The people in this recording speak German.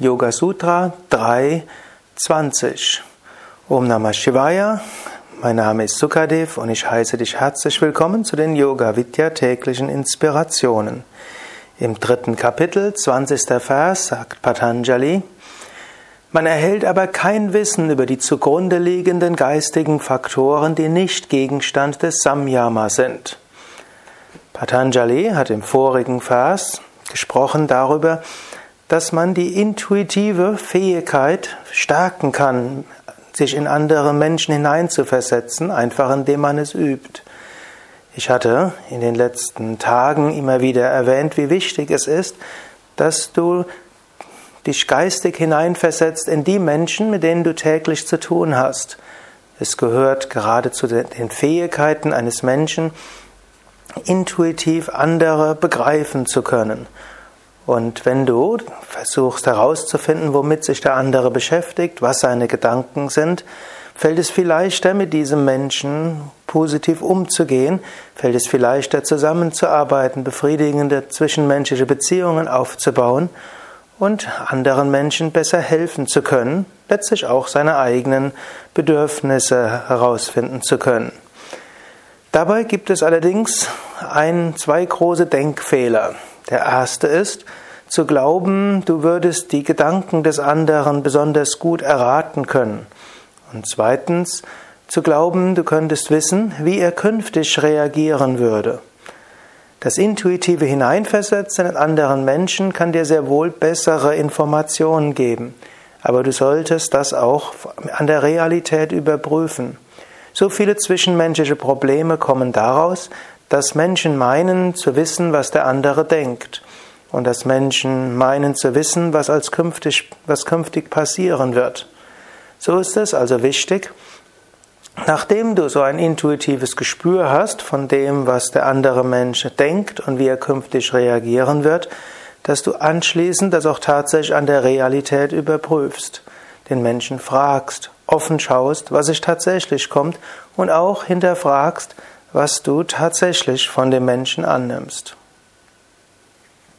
Yoga Sutra 3.20. Om Namah Shivaya. Mein Name ist Sukadev und ich heiße dich herzlich willkommen zu den Yoga Vidya täglichen Inspirationen. Im dritten Kapitel, 20. Vers, sagt Patanjali, man erhält aber kein Wissen über die zugrunde liegenden geistigen Faktoren, die nicht Gegenstand des Samyama sind. Patanjali hat im vorigen Vers gesprochen darüber, dass man die intuitive Fähigkeit stärken kann, sich in andere Menschen hineinzuversetzen, einfach indem man es übt. Ich hatte in den letzten Tagen immer wieder erwähnt, wie wichtig es ist, dass du dich geistig hineinversetzt in die Menschen, mit denen du täglich zu tun hast. Es gehört gerade zu den Fähigkeiten eines Menschen, intuitiv andere begreifen zu können. Und wenn du versuchst herauszufinden, womit sich der andere beschäftigt, was seine Gedanken sind, fällt es viel leichter, mit diesem Menschen positiv umzugehen, fällt es viel leichter, zusammenzuarbeiten, befriedigende zwischenmenschliche Beziehungen aufzubauen und anderen Menschen besser helfen zu können, letztlich auch seine eigenen Bedürfnisse herausfinden zu können. Dabei gibt es allerdings ein, zwei große Denkfehler. Der erste ist, zu glauben, du würdest die Gedanken des anderen besonders gut erraten können. Und zweitens, zu glauben, du könntest wissen, wie er künftig reagieren würde. Das intuitive Hineinversetzen in anderen Menschen kann dir sehr wohl bessere Informationen geben, aber du solltest das auch an der Realität überprüfen. So viele zwischenmenschliche Probleme kommen daraus, dass Menschen meinen zu wissen, was der andere denkt. Und dass Menschen meinen zu wissen, was als künftig, was künftig passieren wird. So ist es also wichtig, nachdem du so ein intuitives Gespür hast von dem, was der andere Mensch denkt und wie er künftig reagieren wird, dass du anschließend das auch tatsächlich an der Realität überprüfst, den Menschen fragst, offen schaust, was sich tatsächlich kommt und auch hinterfragst, was du tatsächlich von dem Menschen annimmst.